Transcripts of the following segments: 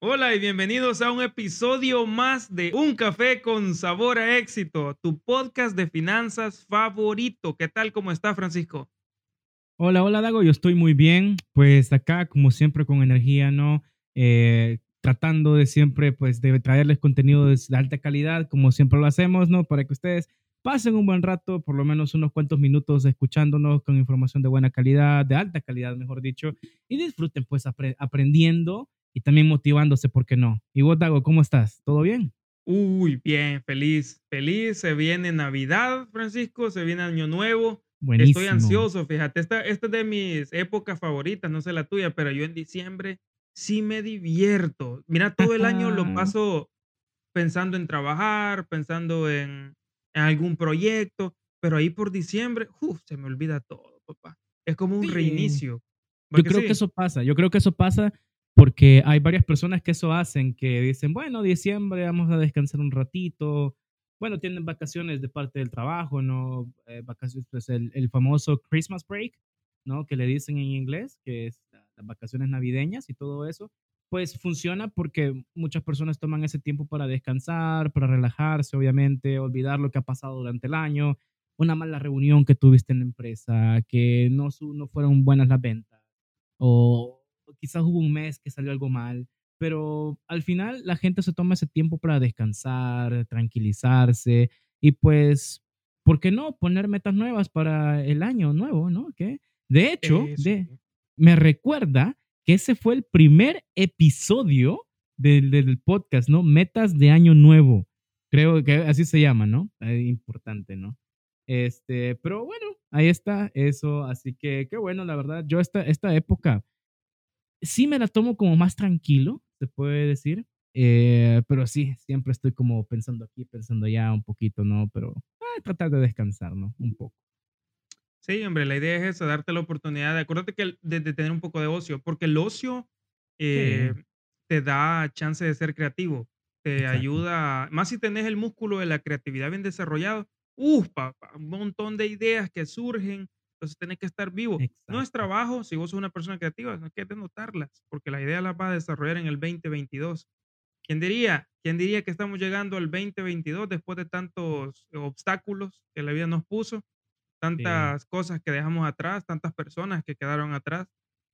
Hola y bienvenidos a un episodio más de Un Café con Sabor a Éxito, tu podcast de finanzas favorito. ¿Qué tal? ¿Cómo está, Francisco? Hola, hola, Dago. Yo estoy muy bien. Pues acá, como siempre, con energía, ¿no? Eh, tratando de siempre, pues, de traerles contenido de alta calidad, como siempre lo hacemos, ¿no? Para que ustedes pasen un buen rato, por lo menos unos cuantos minutos escuchándonos con información de buena calidad, de alta calidad, mejor dicho, y disfruten, pues, aprendiendo y también motivándose, ¿por qué no? Y vos, Dago, ¿cómo estás? ¿Todo bien? Uy, bien, feliz, feliz. Se viene Navidad, Francisco, se viene Año Nuevo. Buenísimo. Estoy ansioso, fíjate, esta, esta es de mis épocas favoritas, no sé la tuya, pero yo en diciembre sí me divierto. Mira, todo el año lo paso pensando en trabajar, pensando en, en algún proyecto, pero ahí por diciembre, uf, se me olvida todo, papá. Es como un reinicio. Yo creo que eso pasa, yo creo que eso pasa porque hay varias personas que eso hacen, que dicen, bueno, diciembre vamos a descansar un ratito. Bueno, tienen vacaciones de parte del trabajo, ¿no? Eh, vacaciones, pues el, el, famoso Christmas break, ¿no? Que le dicen en inglés, que es las vacaciones navideñas y todo eso. Pues funciona porque muchas personas toman ese tiempo para descansar, para relajarse, obviamente, olvidar lo que ha pasado durante el año, una mala reunión que tuviste en la empresa, que no, no fueron buenas las ventas, o quizás hubo un mes que salió algo mal, pero al final la gente se toma ese tiempo para descansar, tranquilizarse y pues, ¿por qué no poner metas nuevas para el año nuevo, no? ¿Qué? De hecho, de, me recuerda que ese fue el primer episodio del, del, podcast, ¿no? Metas de año nuevo. Creo que así se llama, ¿no? Importante, ¿no? Este, pero bueno, ahí está eso, así que qué bueno, la verdad. Yo esta, esta época sí me la tomo como más tranquilo, se puede decir. Eh, pero sí, siempre estoy como pensando aquí, pensando allá un poquito, ¿no? Pero eh, tratar de descansar, ¿no? Un poco. Sí, hombre, la idea es esa, darte la oportunidad de, acuérdate que de, tener un poco de ocio, porque el ocio eh, te da chance de ser creativo, te ayuda, más si tenés el músculo de la creatividad bien desarrollado, ¡uf! un montón de ideas que surgen, entonces tenés que estar vivo. No es trabajo si vos sos una persona creativa, no hay que denotarlas, porque la idea las va a desarrollar en el 2022. ¿Quién diría? ¿Quién diría que estamos llegando al 2022 después de tantos obstáculos que la vida nos puso? Tantas cosas que dejamos atrás, tantas personas que quedaron atrás.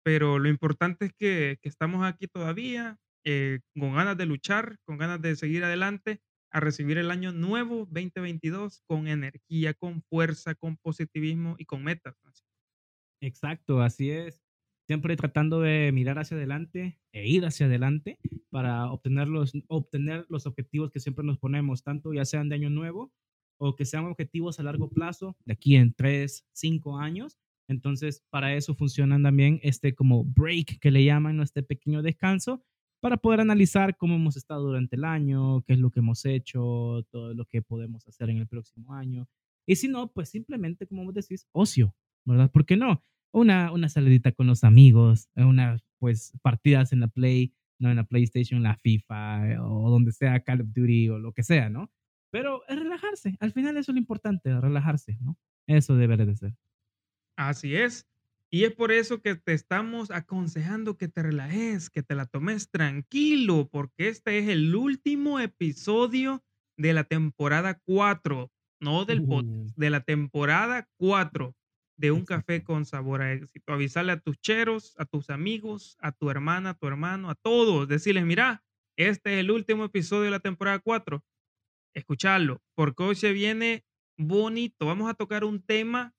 Pero lo importante es que, que estamos aquí todavía, eh, con ganas de luchar, con ganas de seguir adelante a recibir el año nuevo 2022 con energía, con fuerza, con positivismo y con metas. Exacto, así es. Siempre tratando de mirar hacia adelante e ir hacia adelante para obtener los, obtener los objetivos que siempre nos ponemos, tanto ya sean de año nuevo o que sean objetivos a largo plazo, de aquí en tres, cinco años. Entonces, para eso funcionan también este como break que le llaman, este pequeño descanso, para poder analizar cómo hemos estado durante el año, qué es lo que hemos hecho, todo lo que podemos hacer en el próximo año. Y si no, pues simplemente, como vos decís, ocio, ¿verdad? ¿Por qué no? Una, una salidita con los amigos, unas pues partidas en la Play, no en la PlayStation, la FIFA o donde sea Call of Duty o lo que sea, ¿no? Pero es relajarse, al final eso es lo importante, relajarse, ¿no? Eso debe de ser. Así es. Y es por eso que te estamos aconsejando que te relajes, que te la tomes tranquilo, porque este es el último episodio de la temporada 4, no del podcast, uh. de la temporada 4 de Un Café con Sabor a Éxito. Avisarle a tus cheros, a tus amigos, a tu hermana, a tu hermano, a todos, decirles, mira, este es el último episodio de la temporada 4. Escucharlo, porque hoy se viene bonito. Vamos a tocar un tema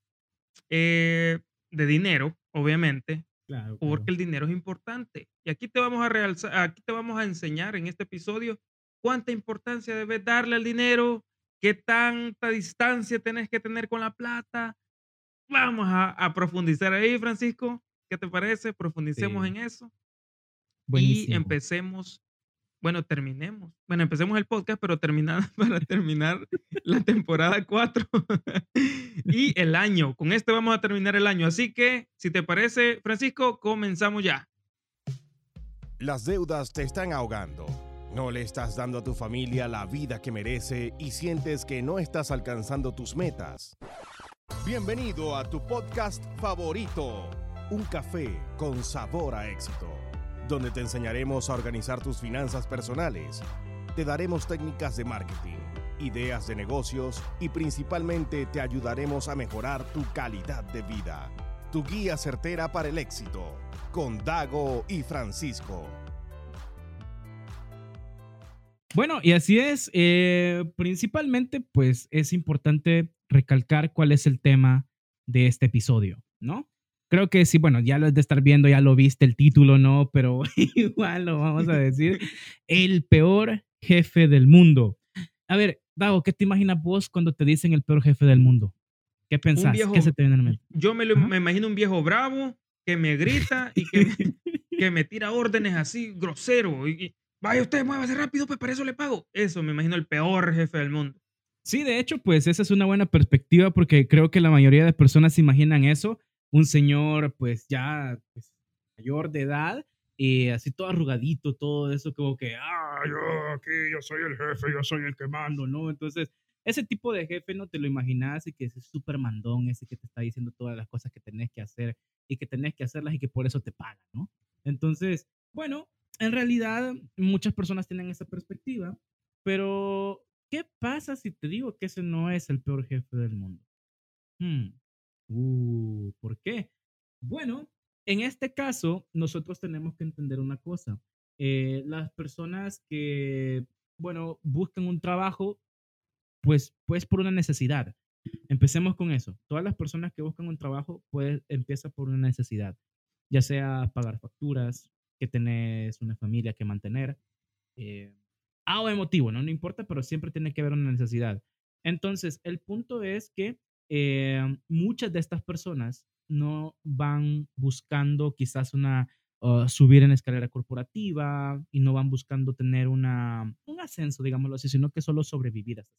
eh, de dinero, obviamente, porque el dinero es importante. Y aquí te vamos a realzar, aquí te vamos a enseñar en este episodio cuánta importancia debes darle al dinero, qué tanta distancia tenés que tener con la plata. Vamos a, profundizar ahí, Francisco. ¿Qué te parece? Profundicemos en eso. Y empecemos bueno, terminemos. Bueno, empecemos el podcast, pero terminar, para terminar la temporada 4 y el año. Con este vamos a terminar el año. Así que, si te parece, Francisco, comenzamos ya. Las deudas te están ahogando. No le estás dando a tu familia la vida que merece y sientes que no estás alcanzando tus metas. Bienvenido a tu podcast favorito, Un café con sabor a éxito donde te enseñaremos a organizar tus finanzas personales. Te daremos técnicas de marketing, ideas de negocios y principalmente te ayudaremos a mejorar tu calidad de vida. Tu guía certera para el éxito, con Dago y Francisco. Bueno, y así es. eh, principalmente, pues es importante recalcar cuál es el tema de este episodio, ¿no? Creo que sí, bueno, ya lo has de estar viendo, ya lo viste el título, ¿no? Pero igual lo vamos a decir. El peor jefe del mundo. A ver, Dago, ¿qué te imaginas vos cuando te dicen el peor jefe del mundo? ¿Qué pensás? viejo- ¿Qué se te viene a la mente? Yo me, lo, me imagino un viejo bravo que me grita y que me, que me tira órdenes así, grosero. Y, y, vaya usted, muévase rápido, pues para eso le pago. Eso me imagino el peor jefe del mundo. Sí, de hecho, pues esa es una buena perspectiva porque creo que la mayoría de personas se imaginan eso, un señor pues ya pues, mayor de edad y así todo arrugadito, todo eso como que, ah, yo aquí, yo soy el jefe, yo soy el que mando, ¿no? Entonces, ese tipo de jefe no te lo imaginas y que es súper mandón, ese que te está diciendo todas las cosas que tenés que hacer y que tenés que hacerlas y que por eso te pagan, ¿no? Entonces, bueno, en realidad muchas personas tienen esa perspectiva, pero ¿qué pasa si te digo que ese no es el peor jefe del mundo? Hmm. Uh, ¿por qué? Bueno, en este caso, nosotros tenemos que entender una cosa. Eh, las personas que, bueno, buscan un trabajo, pues, pues por una necesidad. Empecemos con eso. Todas las personas que buscan un trabajo, pues empieza por una necesidad, ya sea pagar facturas, que tenés una familia que mantener, eh, A o emotivo, ¿no? No importa, pero siempre tiene que haber una necesidad. Entonces, el punto es que eh, muchas de estas personas no van buscando quizás una, uh, subir en escalera corporativa y no van buscando tener una, un ascenso, digámoslo así, sino que solo sobrevivir. hasta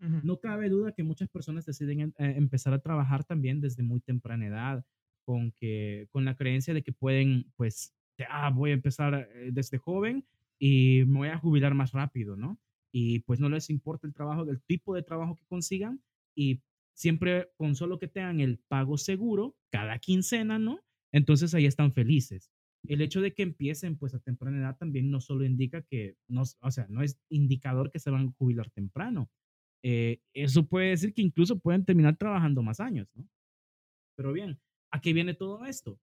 Ujú. no cabe duda que muchas personas deciden eh, empezar a trabajar también desde muy temprana edad, con, que, con la creencia de que pueden, pues, de, ah, voy a empezar eh, desde joven y me voy a jubilar más rápido, ¿no? Y pues no les importa el trabajo, el tipo de trabajo que consigan y siempre con solo que tengan el pago seguro cada quincena, ¿no? Entonces ahí están felices. El hecho de que empiecen pues a temprana edad también no solo indica que, no, o sea, no es indicador que se van a jubilar temprano eh, eso puede decir que incluso pueden terminar trabajando más años, ¿no? Pero bien, ¿a qué viene todo esto?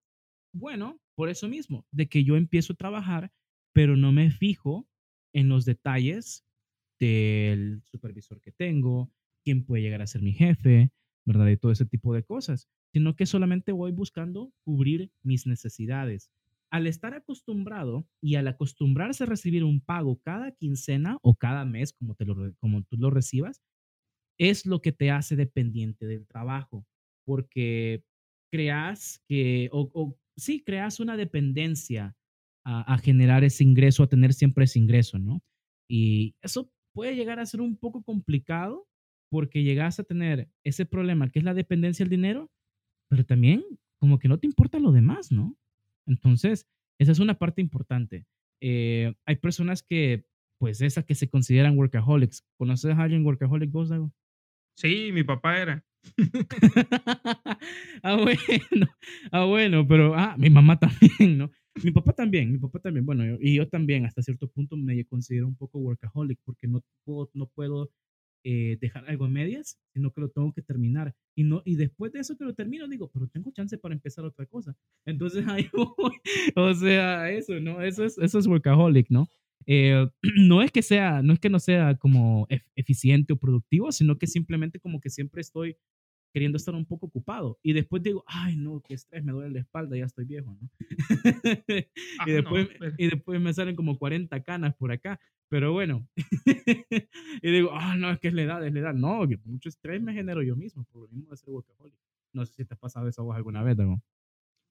Bueno, por eso mismo, de que yo empiezo a trabajar, pero no me fijo en los detalles del supervisor que tengo, quién puede llegar a ser mi jefe, ¿verdad? Y todo ese tipo de cosas, sino que solamente voy buscando cubrir mis necesidades. Al estar acostumbrado y al acostumbrarse a recibir un pago cada quincena o cada mes, como, te lo, como tú lo recibas, es lo que te hace dependiente del trabajo, porque creas que, o, o sí, creas una dependencia a, a generar ese ingreso, a tener siempre ese ingreso, ¿no? Y eso puede llegar a ser un poco complicado porque llegas a tener ese problema que es la dependencia del dinero, pero también como que no te importa lo demás, ¿no? Entonces, esa es una parte importante. Eh, hay personas que, pues, esas que se consideran workaholics. ¿Conoces a alguien workaholic, vos, Dago? Sí, mi papá era. ah, bueno, ah, bueno, pero, ah, mi mamá también, ¿no? Mi papá también, mi papá también, bueno, yo- y yo también hasta cierto punto me considero un poco workaholic porque no puedo, no puedo eh, dejar algo a medias, sino que lo tengo que terminar. Y, no, y después de eso que lo termino, digo, pero tengo chance para empezar otra cosa. Entonces ahí voy, o sea, eso, ¿no? Eso es, eso es workaholic, ¿no? Eh, no es que sea, no es que no sea como ef- eficiente o productivo, sino que simplemente como que siempre estoy queriendo estar un poco ocupado. Y después digo, ay, no, qué estrés, me duele la espalda, ya estoy viejo, ¿no? Ah, y, después, no, pero- y después me salen como 40 canas por acá. Pero bueno, y digo, ah, no, es que es la edad, es la edad. No, que mucho estrés me genero yo mismo por lo mismo de ser workaholic. No sé si te ha pasado eso a vos alguna vez, Dago.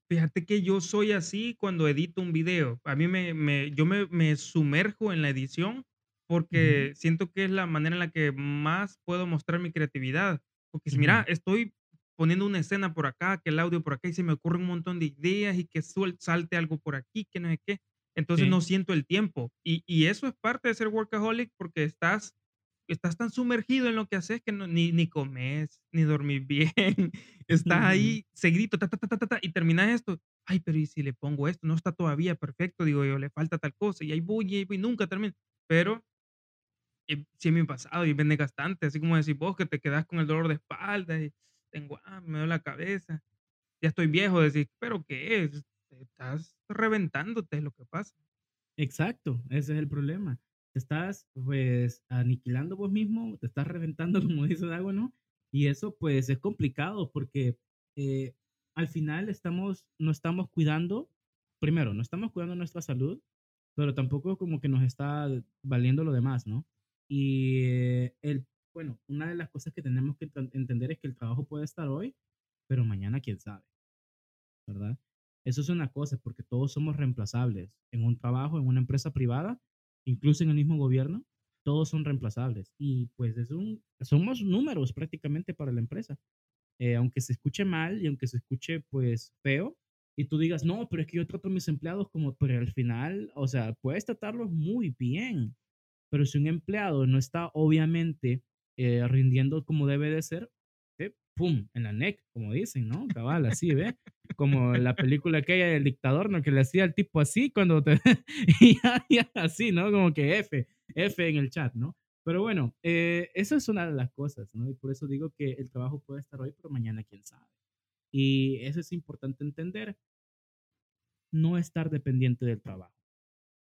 Fíjate que yo soy así cuando edito un video. A mí me, me- yo me, me sumerjo en la edición porque siento que es la manera en la que más puedo mostrar mi creatividad. Porque si mira, estoy poniendo una escena por acá, que el audio por acá y se me ocurre un montón de ideas y que suel- salte algo por aquí, que no sé qué. Entonces Sí. no siento el tiempo. Y, y eso es parte de ser workaholic porque estás estás tan sumergido en lo que haces que no, ni, ni comes, ni dormís bien. Estás ahí seguidito, ta, ta, ta, ta, ta, y terminas esto. Ay, pero ¿y si le pongo esto? No está todavía perfecto, digo yo, le falta tal cosa. Y ahí voy, y ahí voy, nunca termino. Pero sí es mi pasado y vende gastante, así como decís vos, que te quedas con el dolor de espalda y tengo, ah, me duele la cabeza. Ya estoy viejo, decís, pero ¿qué es? Estás reventándote, es lo que pasa. Exacto, ese es el problema. Te estás, pues, aniquilando vos mismo, te estás reventando, como dice Dago, ¿no? Y eso, pues, es complicado porque eh, al final estamos, no estamos cuidando, primero, no estamos cuidando nuestra salud, pero tampoco como que nos está valiendo lo demás, ¿no? Y eh, el, bueno, una de las cosas que tenemos que entender es que el trabajo puede estar hoy, pero mañana quién sabe, ¿verdad? Eso es una cosa, porque todos somos reemplazables. En un trabajo, en una empresa privada, incluso en el mismo gobierno, todos son reemplazables. Y pues es un, somos números prácticamente para la empresa. Eh, aunque se escuche mal y aunque se escuche pues feo, y tú digas, no, pero es que yo trato a mis empleados como, pero al final, o sea, puedes tratarlos muy bien, pero si un empleado no está obviamente eh, rindiendo como debe de ser, ¡pum! En la neck, como dicen, ¿no? Cabal, así, ¿ve? Como la película aquella del dictador, ¿no? Que le hacía al tipo así cuando te... y así, ¿no? Como que F, F en el chat, ¿no? Pero bueno, eh, eso es una de las cosas, ¿no? Y por eso digo que el trabajo puede estar hoy, pero mañana quién sabe. Y eso es importante entender. No estar dependiente del trabajo,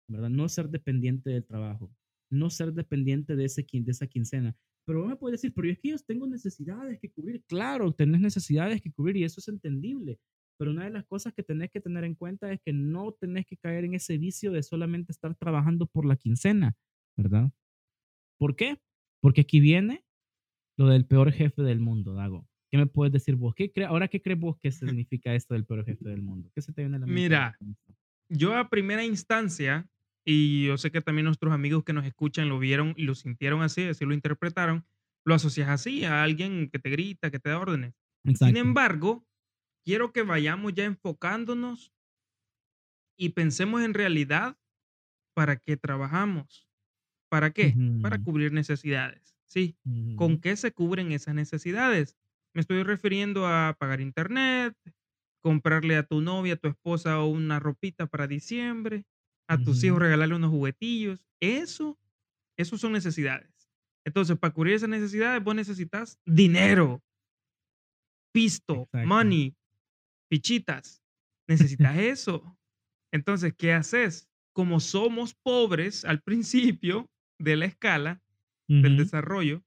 ¿verdad? No ser dependiente del trabajo, no ser dependiente de, ese, de esa quincena. Pero vos me puedes decir, pero es que yo tengo necesidades que cubrir. Claro, tenés necesidades que cubrir y eso es entendible. Pero una de las cosas que tenés que tener en cuenta es que no tenés que caer en ese vicio de solamente estar trabajando por la quincena, ¿verdad? ¿Por qué? Porque aquí viene lo del peor jefe del mundo, Dago. ¿Qué me puedes decir vos? ¿Qué ahora, ¿qué crees vos que significa esto del peor jefe del mundo? ¿Qué se te viene a la mente? Mira, yo a primera instancia y yo sé que también nuestros amigos que nos escuchan lo vieron y lo sintieron así, así lo interpretaron, lo asocias así a alguien que te grita, que te da órdenes. Sin embargo, quiero que vayamos ya enfocándonos y pensemos en realidad para qué trabajamos. ¿Para qué? Para cubrir necesidades. Sí. ¿Con qué se cubren esas necesidades? Me estoy refiriendo a pagar internet, comprarle a tu novia, a tu esposa una ropita para diciembre, a tus hijos regalarle unos juguetillos. Eso, eso son necesidades. Entonces, para cubrir esas necesidades, vos necesitas dinero, pisto, money, fichitas. Necesitas eso. Entonces, ¿qué haces? Como somos pobres al principio de la escala del desarrollo,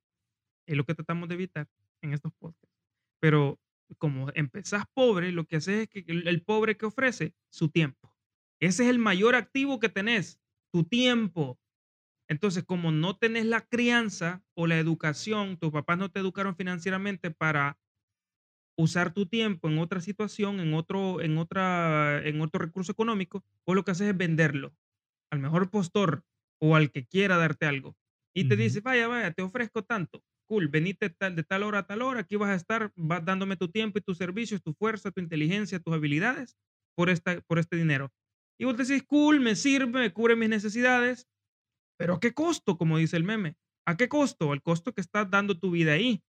es lo que tratamos de evitar en estos podcasts. Pero como empezás pobre, lo que haces es que el pobre que ofrece su tiempo. Ese es el mayor activo que tenés, tu tiempo. Entonces, como no tenés la crianza o la educación, tus papás no te educaron financieramente para usar tu tiempo en otra situación, en otro, en otra, en otro recurso económico, vos lo que haces es venderlo al mejor postor o al que quiera darte algo. Y te dice, vaya, vaya, te ofrezco tanto. Cool, venite tal, de tal hora a tal hora, aquí vas a estar vas dándome tu tiempo y tus servicios, tu fuerza, tu inteligencia, tus habilidades por, esta, por este dinero. Y vos decís, cool, me sirve, me cubre mis necesidades, pero ¿a qué costo? Como dice el meme. ¿A qué costo? El costo que estás dando tu vida ahí.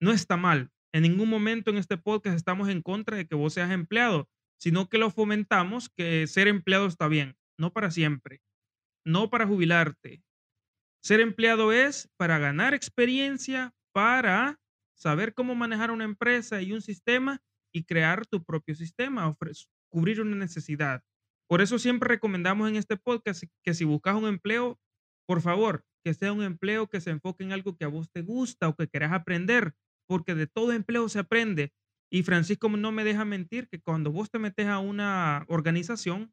No está mal. En ningún momento en este podcast estamos en contra de que vos seas empleado, sino que lo fomentamos que ser empleado está bien, no para siempre, no para jubilarte. Ser empleado es para ganar experiencia, para saber cómo manejar una empresa y un sistema y crear tu propio sistema, cubrir una necesidad. Por eso siempre recomendamos en este podcast que si buscas un empleo, por favor, que sea un empleo que se enfoque en algo que a vos te gusta o que quieras aprender, porque de todo empleo se aprende. Y Francisco no me deja mentir que cuando vos te metes a una organización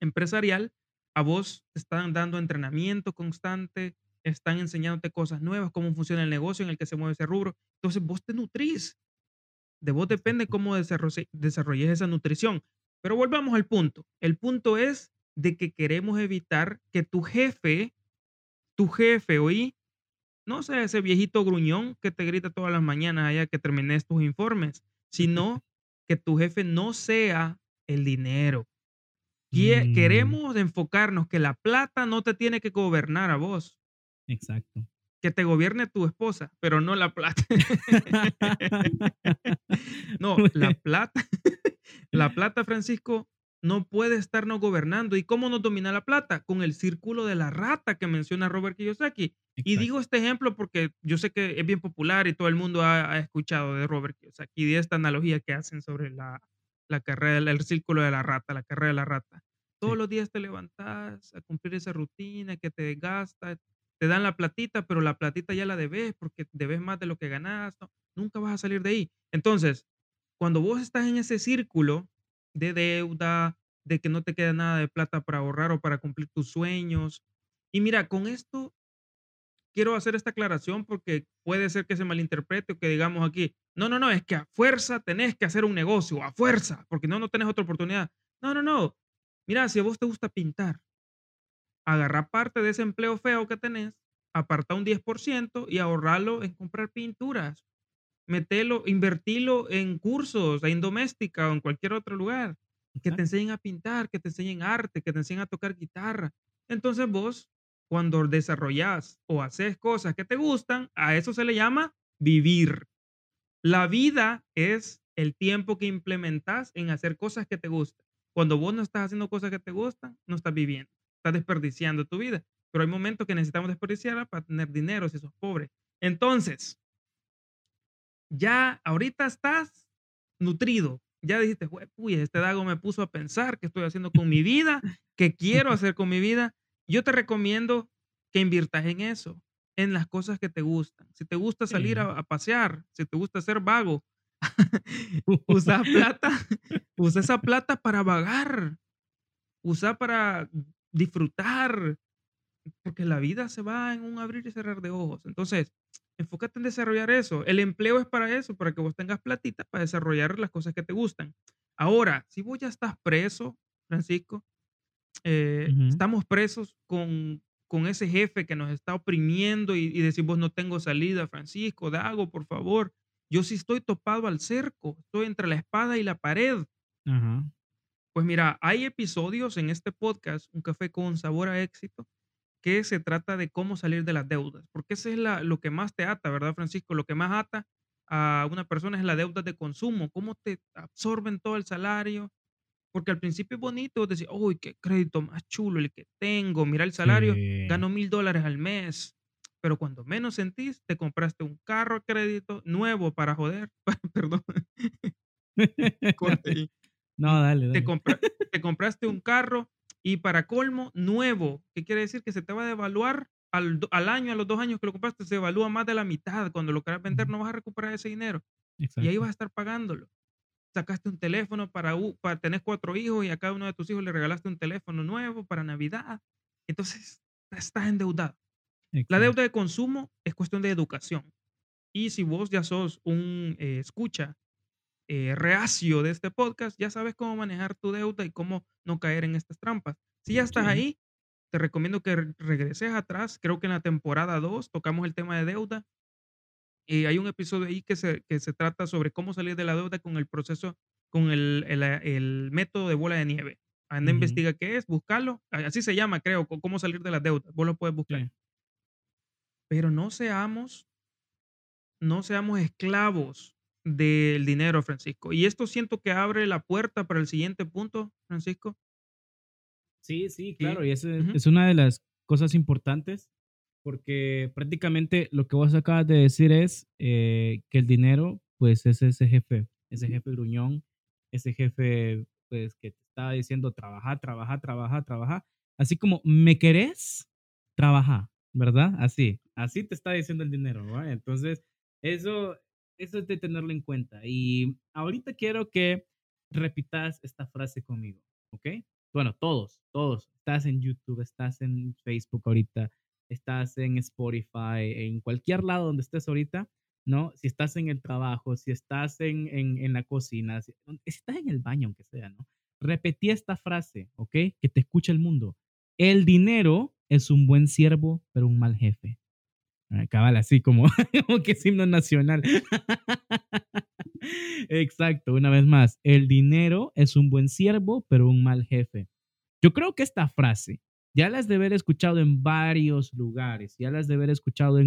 empresarial, a vos te están dando entrenamiento constante, están enseñándote cosas nuevas, cómo funciona el negocio en el que se mueve ese rubro. Entonces vos te nutrís. De vos depende cómo desarrolles esa nutrición. Pero volvamos al punto. El punto es de que queremos evitar que tu jefe, tu jefe, oí, no sea ese viejito gruñón que te grita todas las mañanas allá que termines tus informes, sino que tu jefe no sea el dinero. Mm. Queremos enfocarnos que la plata no te tiene que gobernar a vos. Exacto. que te gobierne tu esposa, pero no la plata. no, la plata, la plata, Francisco, no puede estarnos gobernando. ¿Y cómo nos domina la plata? Con el círculo de la rata que menciona Robert Kiyosaki. Y digo este ejemplo porque yo sé que es bien popular y todo el mundo ha, escuchado de Robert Kiyosaki, de esta analogía que hacen sobre la, la carrera, el círculo de la rata, la carrera de la rata. Todos los días te levantas a cumplir esa rutina que te desgasta, te dan la platita, pero la platita ya la debes porque debes más de lo que ganas, nunca vas a salir de ahí. Entonces, cuando vos estás en ese círculo de deuda, de que no te queda nada de plata para ahorrar o para cumplir tus sueños, y mira, con esto quiero hacer esta aclaración porque puede ser que se malinterprete o que digamos aquí, no, no, no, es que a fuerza tenés que hacer un negocio, a fuerza, porque no, no tenés otra oportunidad. No, no, no. Mira, si a vos te gusta pintar, agarra parte de ese empleo feo que tenés, aparta un 10% y ahorrarlo en comprar pinturas. Metelo, invertilo en cursos, en doméstica o en cualquier otro lugar. Que te enseñen a pintar, que te enseñen arte, que te enseñen a tocar guitarra. Entonces vos, cuando desarrollas o haces cosas que te gustan, a eso se le llama vivir. La vida es el tiempo que implementas en hacer cosas que te gustan. Cuando vos no estás haciendo cosas que te gustan, no estás viviendo estás desperdiciando tu vida. Pero hay momentos que necesitamos desperdiciarla para tener dinero si sos pobre. Entonces, ya ahorita estás nutrido. Ya dijiste, uy, este Dago me puso a pensar qué estoy haciendo con mi vida, qué quiero hacer con mi vida. Yo te recomiendo que inviertas en eso, en las cosas que te gustan. Si te gusta salir a, a pasear, si te gusta ser vago, usa plata, usa esa plata para vagar, usa para disfrutar, porque la vida se va en un abrir y cerrar de ojos. Entonces, enfócate en desarrollar eso. El empleo es para eso, para que vos tengas platita para desarrollar las cosas que te gustan. Ahora, si vos ya estás preso, Francisco, eh, estamos presos con, con ese jefe que nos está oprimiendo y, y decimos no tengo salida, Francisco, Dago, por favor. Yo sí estoy topado al cerco, estoy entre la espada y la pared. Pues mira, hay episodios en este podcast, Un café con sabor a éxito, que se trata de cómo salir de las deudas, porque eso es lo que más te ata, ¿verdad, Francisco? Lo que más ata a una persona es la deuda de consumo, cómo te absorben todo el salario, porque al principio es bonito decir, uy, qué crédito más chulo el que tengo, mira el salario, gano mil dólares al mes, pero cuando menos sentís, te compraste un carro a crédito nuevo para joder, perdón. Corte no, dale, dale. Te, compraste un carro y para colmo, nuevo. ¿Qué quiere decir? Que se te va a devaluar al, al, año, a los dos años que lo compraste, se evalúa más de la mitad. Cuando lo quieras vender, no vas a recuperar ese dinero. Y ahí vas a estar pagándolo. Sacaste un teléfono para, para tener cuatro hijos y a cada uno de tus hijos le regalaste un teléfono nuevo para Navidad. Entonces, estás endeudado. La deuda de consumo es cuestión de educación. Y si vos ya sos un eh, escucha eh, reacio de este podcast, ya sabes cómo manejar tu deuda y cómo no caer en estas trampas. Si ya estás ahí, te recomiendo que regreses atrás. Creo que en la temporada 2 tocamos el tema de deuda. Y hay un episodio ahí que se, que se trata sobre cómo salir de la deuda con el proceso, con el, el, el método de bola de nieve. Anda, investiga qué es, búscalo. Así se llama, creo, cómo salir de la deuda. Vos lo puedes buscar. Pero no seamos, no seamos esclavos del dinero, Francisco. Y esto siento que abre la puerta para el siguiente punto, Francisco. Sí, sí, claro. Y eso es una de las cosas importantes porque prácticamente lo que vos acabas de decir es eh, que el dinero, pues es ese jefe, ese jefe gruñón, ese jefe, pues que te está diciendo trabaja, trabaja, trabaja, trabaja. Así como, ¿me querés? Trabaja, ¿verdad? Así, así te está diciendo el dinero, ¿verdad? Entonces, eso eso es de tenerlo en cuenta. Y ahorita quiero que repitas esta frase conmigo, ¿ok? Bueno, todos, todos. Estás en YouTube, estás en Facebook ahorita, estás en Spotify, en cualquier lado donde estés ahorita, ¿no? Si estás en el trabajo, si estás en, en, en la cocina, si, estás en el baño, aunque sea, ¿no? Repetí esta frase, ¿ok? Que te escuche el mundo. El dinero es un buen siervo, pero un mal jefe. Ah, cabal, así como, como que es himno nacional. Exacto, una vez más, el dinero es un buen siervo, pero un mal jefe. Yo creo que esta frase Ya las de haber escuchado en varios lugares, ya las de haber escuchado de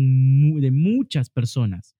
muchas personas.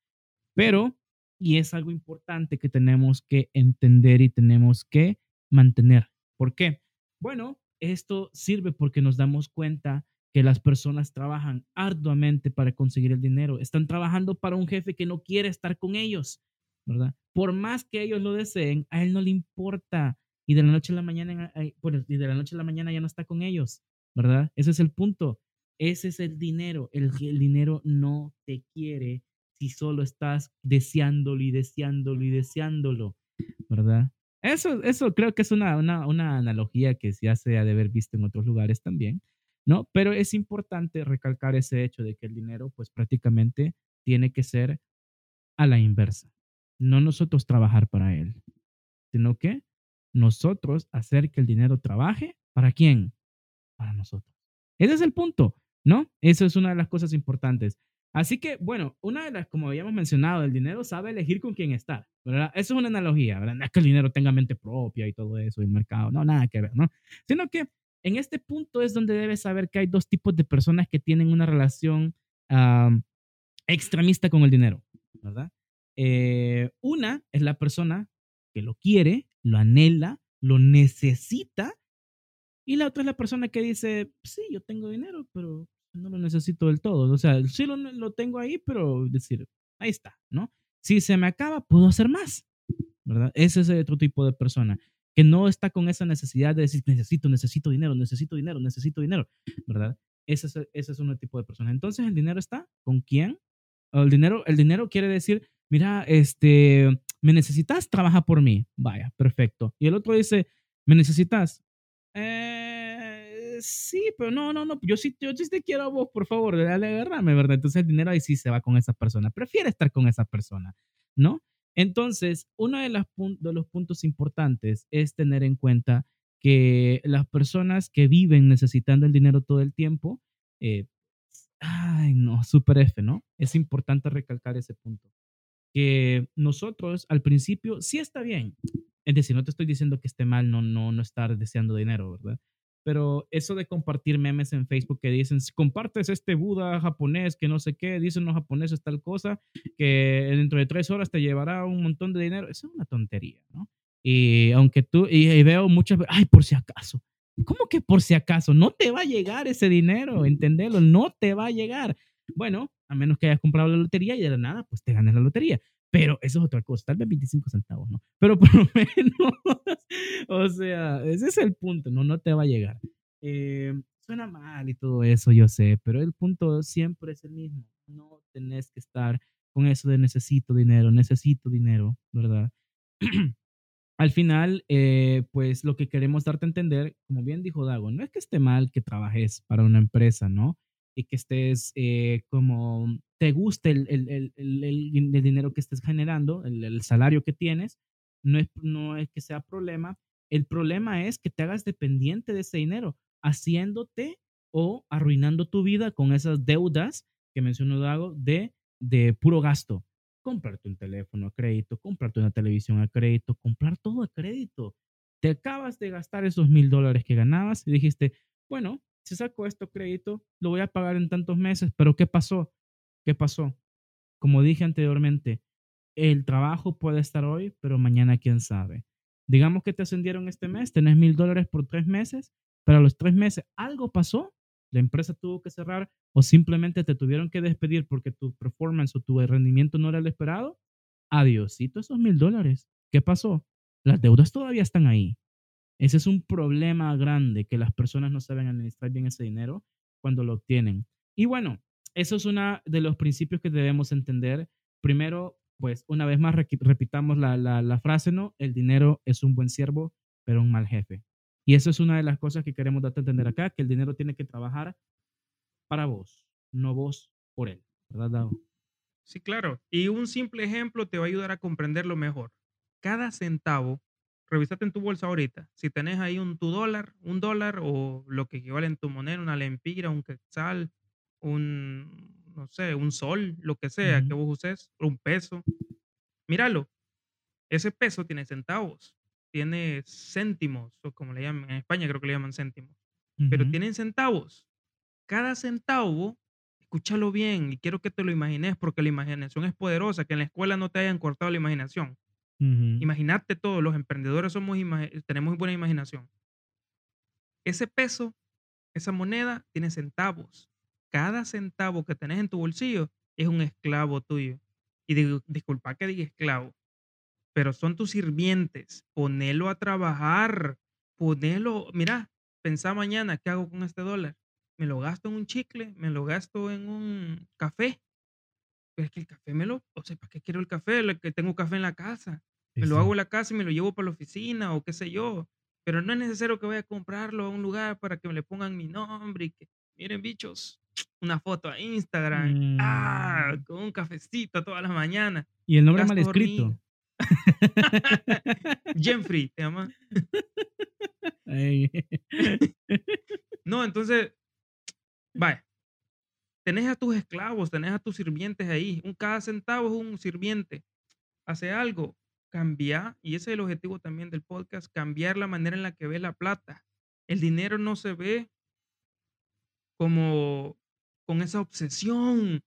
Pero, y es algo importante que tenemos que entender y tenemos que mantener. ¿Por qué? Bueno, esto sirve porque nos damos cuenta que las personas trabajan arduamente para conseguir el dinero. Están trabajando para un jefe que no quiere estar con ellos, ¿verdad? Por más que ellos lo deseen, a él no le importa. Y de la noche a la mañana, bueno, y de la noche a la mañana ya no está con ellos, ¿verdad? Ese es el punto. Ese es el dinero. El, el dinero no te quiere si solo estás deseándolo y deseándolo y deseándolo, ¿verdad? Eso, eso creo que es una, una, una analogía que ya se ha de haber visto en otros lugares también, ¿no? Pero es importante recalcar ese hecho de que el dinero, pues prácticamente tiene que ser a la inversa. No nosotros trabajar para él, sino que nosotros hacer que el dinero trabaje para quién? Para nosotros. Ese es el punto, ¿no? Eso es una de las cosas importantes. Así que, bueno, una de las, como habíamos mencionado, el dinero sabe elegir con quién estar, ¿verdad? Eso es una analogía, ¿verdad? No es que el dinero tenga mente propia y todo eso, y el mercado, no, nada que ver, ¿no? Sino que en este punto es donde debes saber que hay dos tipos de personas que tienen una relación extremista con el dinero, ¿verdad? Eh, una es la persona que lo quiere, lo anhela, lo necesita, y la otra es la persona que dice, sí, yo tengo dinero, pero no lo necesito del todo. O sea, sí lo, lo tengo ahí, pero decir, ahí está, ¿no? Si se me acaba, puedo hacer más, ¿verdad? Ese es otro tipo de persona que no está con esa necesidad de decir, necesito, necesito dinero, necesito dinero, necesito dinero, ¿verdad? Ese es, ese es un tipo de persona. Entonces, ¿el dinero está con quién? El dinero, el dinero quiere decir, mira, este, me necesitas, trabaja por mí. Vaya, perfecto. Y el otro dice, ¿me necesitas? Eh, sí, pero no, no, no, yo sí, yo sí te quiero a vos, por favor, dale, agarrame, ¿verdad? Entonces el dinero ahí sí se va con esa persona. Prefiere estar con esa persona, ¿no? Entonces, uno de, de los puntos importantes es tener en cuenta que las personas que viven necesitando el dinero todo el tiempo, eh, ay, no, super F, ¿no? Es importante recalcar ese punto. Que nosotros al principio sí está bien. Es decir, no te estoy diciendo que esté mal no, no, no estar deseando dinero, ¿verdad? Pero eso de compartir memes en Facebook que dicen, si compartes este Buda japonés, que no sé qué, dicen los japoneses tal cosa, que dentro de tres horas te llevará un montón de dinero, eso es una tontería, ¿no? Y aunque tú, y, veo muchas veces, ay, por si acaso, ¿cómo que por si acaso? No te va a llegar ese dinero, entendelo, no te va a llegar. Bueno, a menos que hayas comprado la lotería y de nada, pues te ganes la lotería. Pero eso es otra cosa, tal vez 25 centavos, ¿no? Pero por lo menos, o sea, ese es el punto, no, no te va a llegar. Eh, suena mal y todo eso, yo sé, pero el punto siempre es el mismo. No tenés que estar con eso de necesito dinero, necesito dinero, ¿verdad? Al final, eh, pues lo que queremos darte a entender, como bien dijo Dago, no es que esté mal que trabajes para una empresa, ¿no? y que estés eh, como te guste el, el, el, el, dinero que estés generando, el, salario que tienes, no es, no es que sea problema. El problema es que te hagas dependiente de ese dinero, haciéndote o arruinando tu vida con esas deudas que mencionó Dago de, de puro gasto. Comprarte un teléfono a crédito, comprarte una televisión a crédito, comprar todo a crédito. Te acabas de gastar esos mil dólares que ganabas y dijiste, bueno, si saco esto crédito, lo voy a pagar en tantos meses, pero ¿qué pasó? ¿Qué pasó? Como dije anteriormente, el trabajo puede estar hoy, pero mañana quién sabe. Digamos que te ascendieron este mes, tenés mil dólares por tres meses, pero a los tres meses algo pasó, la empresa tuvo que cerrar o simplemente te tuvieron que despedir porque tu performance o tu rendimiento no era el esperado. Adiosito esos mil dólares. ¿Qué pasó? Las deudas todavía están ahí. Ese es un problema grande que las personas no saben administrar bien ese dinero cuando lo obtienen. Y bueno, eso es uno de los principios que debemos entender. Primero, pues una vez más repitamos la, la, frase, ¿no? El dinero es un buen siervo, pero un mal jefe. Y eso es una de las cosas que queremos darte a entender acá, que el dinero tiene que trabajar para vos, no vos por él. ¿Verdad? Sí, claro. Y un simple ejemplo te va a ayudar a comprenderlo mejor. Cada centavo revisate en tu bolsa ahorita. Si tenés ahí un tu dólar, un dólar o lo que equivale en tu moneda, una lempira, un quetzal, un, no sé, un sol, lo que sea que vos uses, un peso. Míralo. Ese peso tiene centavos, tiene céntimos, o como le llaman, en España creo que le llaman céntimos. pero tienen centavos. Cada centavo, escúchalo bien y quiero que te lo imagines porque la imaginación es poderosa, que en la escuela no te hayan cortado la imaginación. Ujú. Imagínate todo, los emprendedores somos tenemos buena imaginación. Ese peso, esa moneda tiene centavos. Cada centavo que tenés en tu bolsillo es un esclavo tuyo. Y digo, disculpa que diga esclavo, pero son tus sirvientes. Ponelo a trabajar. Ponelo, mira, pensá mañana, ¿qué hago con este dólar? ¿Me lo gasto en un chicle? ¿Me lo gasto en un café? Pero es que el café me lo, o sea, ¿para qué quiero el café? Lo que tengo café en la casa. Sí, Me lo sí. hago en la casa y me lo llevo para la oficina o qué sé yo. Pero no es necesario que vaya a comprarlo a un lugar para que me le pongan mi nombre y que, miren, bichos, una foto a Instagram. Ah, Mm. con un cafecito todas las mañanas. Y el nombre mal escrito. Jeffrey, te llama. No, entonces, vaya. Tenés a tus esclavos, tenés a tus sirvientes ahí. Un cada centavo es un sirviente. Hace algo, cambia, y ese es el objetivo también del podcast, cambiar la manera en la que ve la plata. El dinero no se ve como con esa obsesión.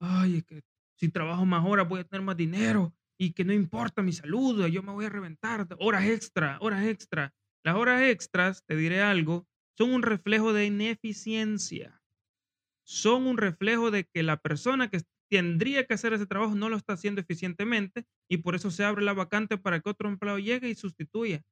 Ay, que si trabajo más horas voy a tener más dinero y que no importa mi salud, yo me voy a reventar. Horas extra, horas extra. Las horas extras, te diré algo, son un reflejo de ineficiencia. Son un reflejo de que la persona que tendría que hacer ese trabajo no lo está haciendo eficientemente y por eso se abre la vacante para que otro empleado llegue y sustituya.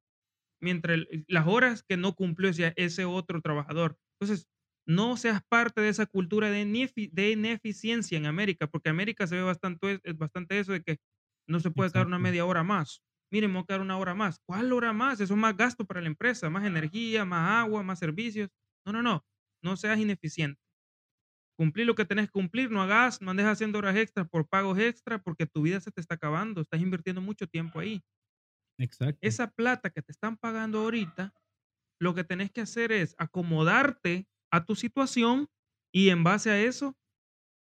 Mientras las horas que no cumplió ese otro trabajador. Entonces, no seas parte de esa cultura de, inefi- de ineficiencia en América, porque América se ve bastante, bastante eso de que no se puede quedar una Exacto. media hora más. Miren, voy a quedar una hora más. ¿Cuál hora más? Eso es más gasto para la empresa, más energía, más agua, más servicios. No, no, no. No seas ineficiente. Cumplir lo que tenés que cumplir, no hagas, no andes haciendo horas extras por pagos extra porque tu vida se te está acabando. Estás invirtiendo mucho tiempo ahí. Exacto. Esa plata que te están pagando ahorita, lo que tenés que hacer es acomodarte a tu situación y en base a eso,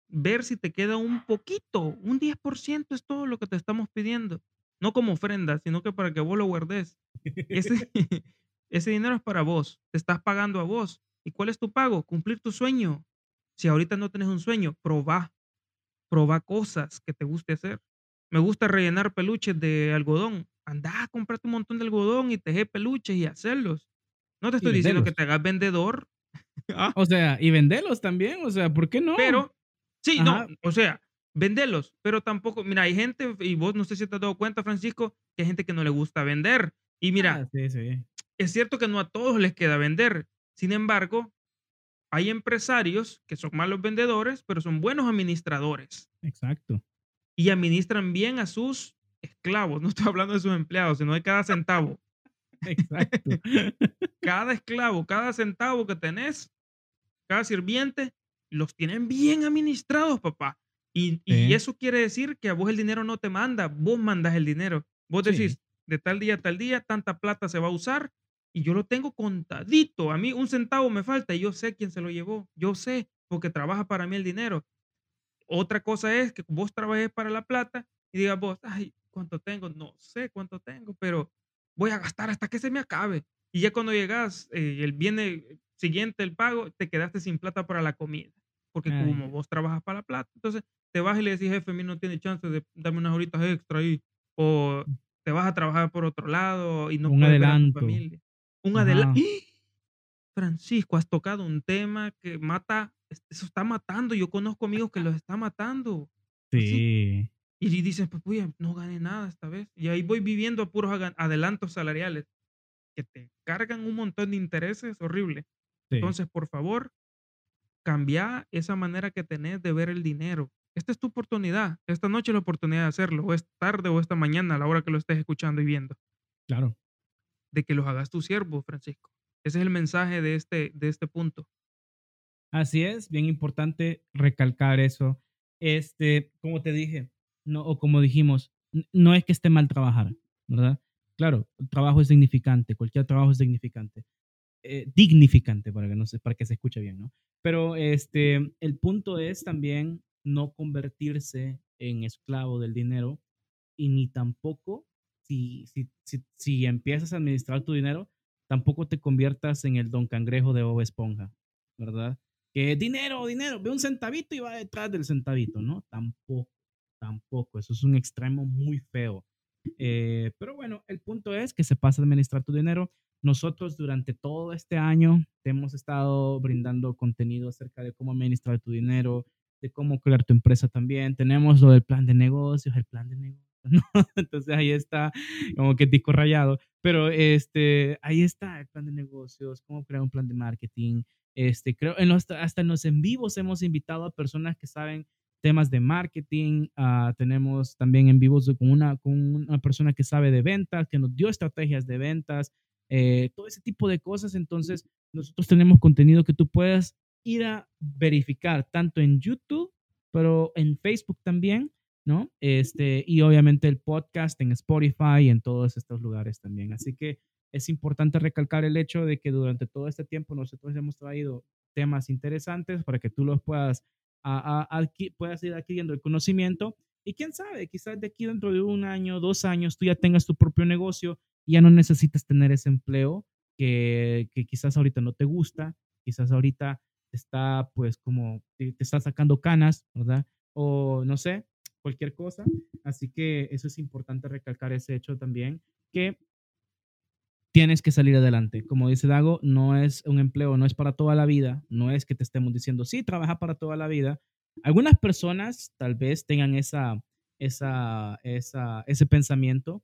ver si te queda un poquito, un 10% es todo lo que te estamos pidiendo. No como ofrenda, sino que para que vos lo guardes. Ese, ese dinero es para vos, te estás pagando a vos. ¿Y cuál es tu pago? Cumplir tu sueño. Si ahorita no tenés un sueño, probá, probá cosas que te guste hacer. Me gusta rellenar peluches de algodón. Anda, comprate un montón de algodón y teje peluches y hacerlos. No te estoy diciendo que te hagas vendedor. Ah, O sea, y venderlos también, o sea, ¿por qué no? pero, sí, no, o sea, venderlos, pero tampoco, mira, hay gente, y vos no sé si te has dado cuenta, Francisco, que hay gente que no le gusta vender. Y mira, Ah, sí, sí. es cierto que no a todos les queda vender. Sin embargo, hay empresarios que son malos vendedores, pero son buenos administradores Exacto. y administran bien a sus esclavos. No estoy hablando de sus empleados, sino de cada centavo. Exacto. Cada esclavo, cada centavo que tenés, cada sirviente, los tienen bien administrados, papá. Y, y eso quiere decir que a vos el dinero no te manda, vos mandas el dinero. Vos Sí. decís, de tal día a tal día, tanta plata se va a usar y yo lo tengo contadito. A mí un centavo me falta y yo sé quién se lo llevó. Yo sé, porque trabaja para mí el dinero. Otra cosa es que vos trabajes para la plata y digas vos, ay, ¿cuánto tengo? No sé cuánto tengo, pero voy a gastar hasta que se me acabe. Y ya cuando llegas, eh, el viene siguiente el pago, te quedaste sin plata para la comida. Porque Ay. como vos trabajas para la plata, entonces te vas y le decís, jefe, a mí no tiene chance de darme unas horitas extra ahí. O te vas a trabajar por otro lado y no Un puedes ver a tu adelanto. familia. Un adelanto. Francisco, has tocado un tema que mata, es- eso está matando. Yo conozco amigos que los está matando. Así. Y dices, pues, no gané nada esta vez. Y ahí voy viviendo a puros adelantos salariales que te cargan un montón de intereses horrible. Sí. Entonces, por favor, cambia esa manera que tenés de ver el dinero. Esta es tu oportunidad. Esta noche es la oportunidad de hacerlo, o es tarde o esta mañana, a la hora que lo estés escuchando y viendo, Claro. de que los hagas tu siervo, Francisco. Ese es el mensaje de este, de este punto. Así es, bien importante recalcar eso. Este, como te dije, no, o como dijimos, no es que esté mal trabajar, ¿verdad? Claro, el trabajo es significante, cualquier trabajo es significante, eh, dignificante para que, no se, para que se escuche bien, ¿no? Pero este, el punto es también no convertirse en esclavo del dinero y ni tampoco, si, si, si, si empiezas a administrar tu dinero, tampoco te conviertas en el don cangrejo de Bob Esponja, ¿verdad? Que dinero, dinero, ve un centavito y va detrás del centavito, ¿no? Tampoco, tampoco. Eso es un extremo muy feo. Eh, pero bueno, el punto es que se pasa a administrar tu dinero. Nosotros durante todo este año te hemos estado brindando contenido acerca de cómo administrar tu dinero, de cómo crear tu empresa también. Tenemos lo del plan de negocios, el plan de negocios. ¿no? Entonces ahí está como que disco rayado, pero este, ahí está el plan de negocios, cómo crear un plan de marketing. Este, creo, en los, hasta en los en vivos hemos invitado a personas que saben temas de marketing. Uh, tenemos también en vivos con una, con una persona que sabe de ventas, que nos dio estrategias de ventas, eh, todo ese tipo de cosas. Entonces, nosotros tenemos contenido que tú puedes ir a verificar tanto en YouTube, pero en Facebook también, ¿no? Este, y obviamente el podcast en Spotify y en todos estos lugares también. Así que es importante recalcar el hecho de que durante todo este tiempo nosotros hemos traído temas interesantes para que tú los puedas a, puedas ir adquiriendo el conocimiento y quién sabe, quizás de aquí dentro de un año, dos años, tú ya tengas tu propio negocio y ya no necesitas tener ese empleo que, que quizás ahorita no te gusta, quizás ahorita está pues como te, está sacando canas, ¿verdad? O no sé, cualquier cosa. Así que eso es importante recalcar ese hecho también, que tienes que salir adelante. Como dice Dago, no es un empleo, no es para toda la vida, no es que te estemos diciendo, sí, trabaja para toda la vida. Algunas personas tal vez tengan esa, esa, esa, ese pensamiento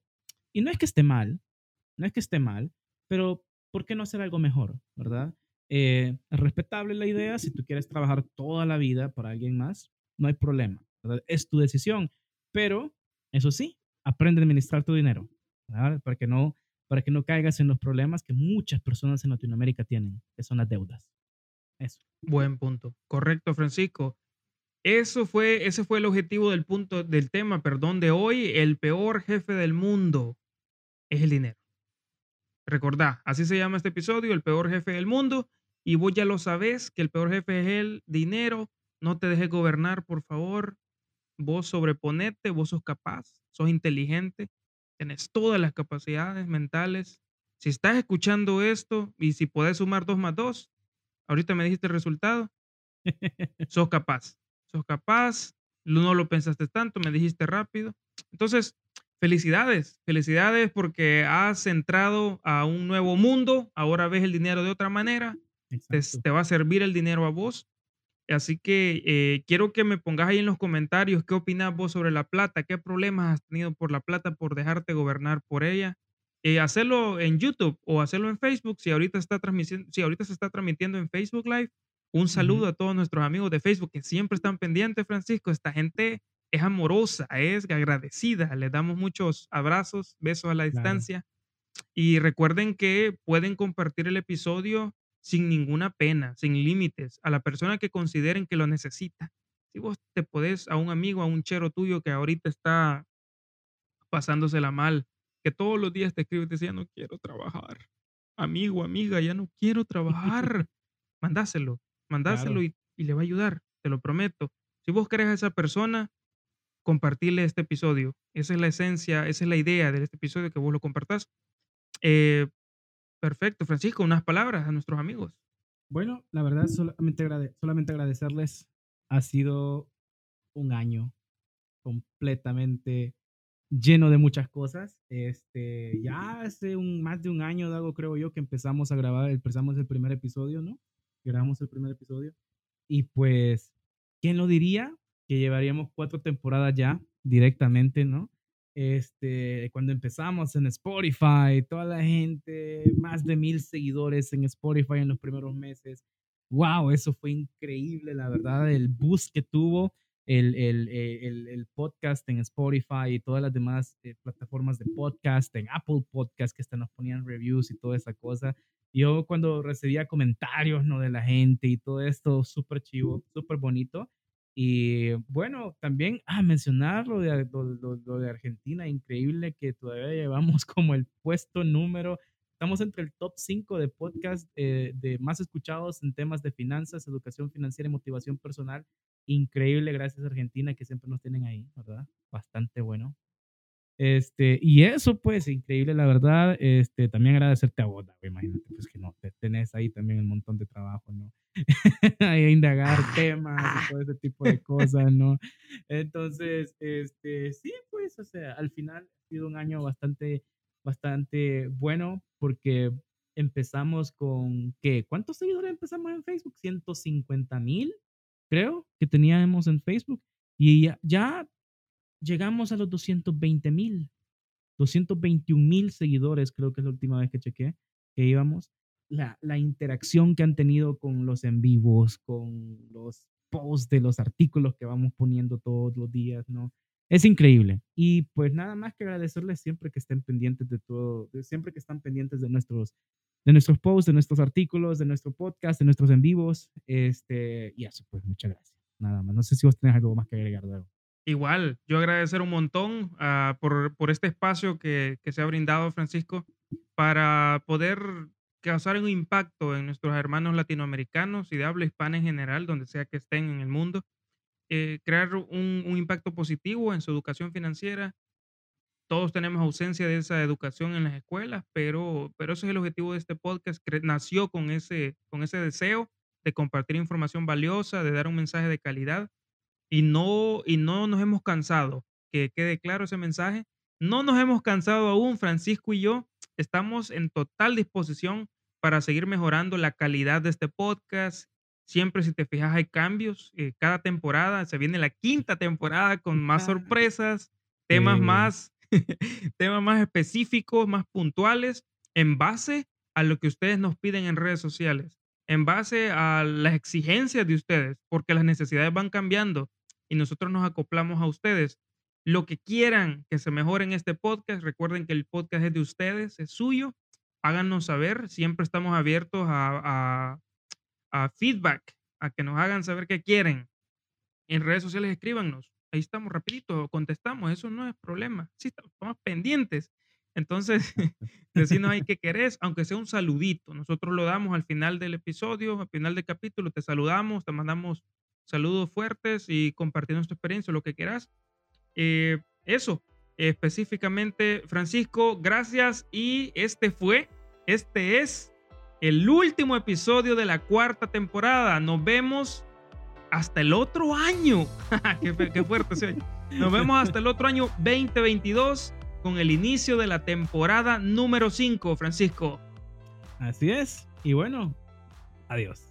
y no es que esté mal, no es que esté mal, pero ¿por qué no hacer algo mejor, verdad? Eh, es respetable la idea, si tú quieres trabajar toda la vida para alguien más, no hay problema, es tu decisión, pero eso sí, aprende a administrar tu dinero, ¿verdad? para que no para que no caigas en los problemas que muchas personas en Latinoamérica tienen, que son las deudas. Eso. Buen punto. Correcto, Francisco. Eso fue, ese fue el objetivo del punto, del tema, perdón, de hoy. El peor jefe del mundo es el dinero. Recordá, así se llama este episodio, el peor jefe del mundo. Y vos ya lo sabés, que el peor jefe es el dinero. No te dejes gobernar, por favor. Vos sobreponete, vos sos capaz, sos inteligente, Tienes todas las capacidades mentales. Si estás escuchando esto y si puedes sumar dos más dos, ahorita me dijiste el resultado, sos capaz. Sos capaz, no lo pensaste tanto, me dijiste rápido. Entonces, felicidades, felicidades porque has entrado a un nuevo mundo, ahora ves el dinero de otra manera, te, te, va a servir el dinero a vos Así que eh, quiero que me pongas ahí en los comentarios qué opinas vos sobre la plata, qué problemas has tenido por la plata, por dejarte gobernar por ella. Eh, hacerlo en YouTube o hacerlo en Facebook, si ahorita, está si ahorita se está transmitiendo en Facebook Live. Un saludo a todos nuestros amigos de Facebook que siempre están pendientes, Francisco. Esta gente es amorosa, es agradecida. Les damos muchos abrazos, besos a la distancia. Y recuerden que pueden compartir el episodio sin ninguna pena, sin límites, a la persona que consideren que lo necesita. Si vos te podés a un amigo, a un chero tuyo que ahorita está pasándosela mal, que todos los días te escribe y te dice, no quiero trabajar. Amigo, amiga, ya no quiero trabajar. mandáselo, mandáselo y, le va a ayudar, te lo prometo. Si vos querés a esa persona, compartirle este episodio. Esa es la esencia, esa es la idea de este episodio, que vos lo compartás. Eh, Perfecto, Francisco, unas palabras a nuestros amigos. Bueno, la verdad, solamente, agradecerles. Ha sido un año completamente lleno de muchas cosas. Este, ya hace un, más de un año, Dago, creo yo, que empezamos a grabar, empezamos el primer episodio, ¿no? Grabamos el primer episodio. Y pues, ¿quién lo diría? Que llevaríamos cuatro temporadas ya directamente, ¿no? Este, cuando empezamos en Spotify, toda la gente, más de mil seguidores en Spotify en los primeros meses. Wow, eso fue increíble, la verdad, el boost que tuvo el, el, el, el podcast en Spotify y todas las demás eh, plataformas de podcast, en Apple Podcast, que hasta nos ponían reviews y toda esa cosa. Yo cuando recibía comentarios ¿no? de la gente y todo esto, súper chivo, súper bonito. Y bueno, también a ah, mencionar lo de, lo, de Argentina, increíble que todavía llevamos como el puesto número, estamos entre el top 5 de podcast eh, de más escuchados en temas de finanzas, educación financiera y motivación personal. Increíble, gracias Argentina que siempre nos tienen ahí, ¿verdad? Bastante bueno. Este, y eso, pues, increíble, la verdad. Este, también agradecerte a vos, imagínate, pues que no, te tenés ahí también un montón de trabajo, ¿no? ahí a indagar temas y todo ese tipo de cosas, ¿no? Entonces, este, sí, pues, o sea, al final ha sido un año bastante, bastante bueno porque empezamos con, ¿qué? ¿Cuántos seguidores empezamos en Facebook? 150 mil, creo, que teníamos en Facebook. Y ya, llegamos a los 220 mil, 221 mil seguidores, creo que es la última vez que chequé, que íbamos. La, la interacción que han tenido con los en vivos, con los posts de los artículos que vamos poniendo todos los días, ¿no? Es increíble. Y pues nada más que agradecerles siempre que estén pendientes de todo, siempre que están pendientes de nuestros, de nuestros posts, de nuestros artículos, de nuestro podcast, de nuestros en vivos. Este, y eso, pues muchas gracias. Nada más. No sé si vos tenés algo más que agregar, luego. Igual, yo agradecer un montón uh, por, por, este espacio que, que, se ha brindado, Francisco, para poder causar un impacto en nuestros hermanos latinoamericanos y de habla hispana en general, donde sea que estén en el mundo. Eh, crear un, un, impacto positivo en su educación financiera. Todos tenemos ausencia de esa educación en las escuelas, pero, pero ese es el objetivo de este podcast. Que nació con ese, con ese deseo de compartir información valiosa, de dar un mensaje de calidad y no, y no nos hemos cansado. Que quede claro ese mensaje. No nos hemos cansado aún, Francisco y yo. Estamos en total disposición para seguir mejorando la calidad de este podcast Siempre, si te fijas, hay cambios. Eh, cada temporada se viene la quinta temporada con más sorpresas, temas más, temas más específicos, más puntuales, en base a lo que ustedes nos piden en redes sociales, en base a las exigencias de ustedes, porque las necesidades van cambiando y nosotros nos acoplamos a ustedes. Lo que quieran que se mejore en este podcast, recuerden que el podcast es de ustedes, es suyo. Háganos saber, siempre estamos abiertos a, a a feedback, a que nos hagan saber qué quieren. En redes sociales escríbanos. Ahí estamos rapidito, contestamos, eso no es problema. Sí, estamos pendientes. Entonces, decirnos ahí qué querés, aunque sea un saludito. Nosotros lo damos al final del episodio, al final del capítulo, te saludamos, te mandamos saludos fuertes y compartiendo tu experiencia, lo que quieras. Eh, eso, específicamente, Francisco, gracias. Y este fue, este es el último episodio de la cuarta temporada. Nos vemos hasta el otro año. qué, fuerte se Nos vemos hasta el otro año 2022 con el inicio de la temporada número 5, Francisco. Así es. Y bueno, adiós.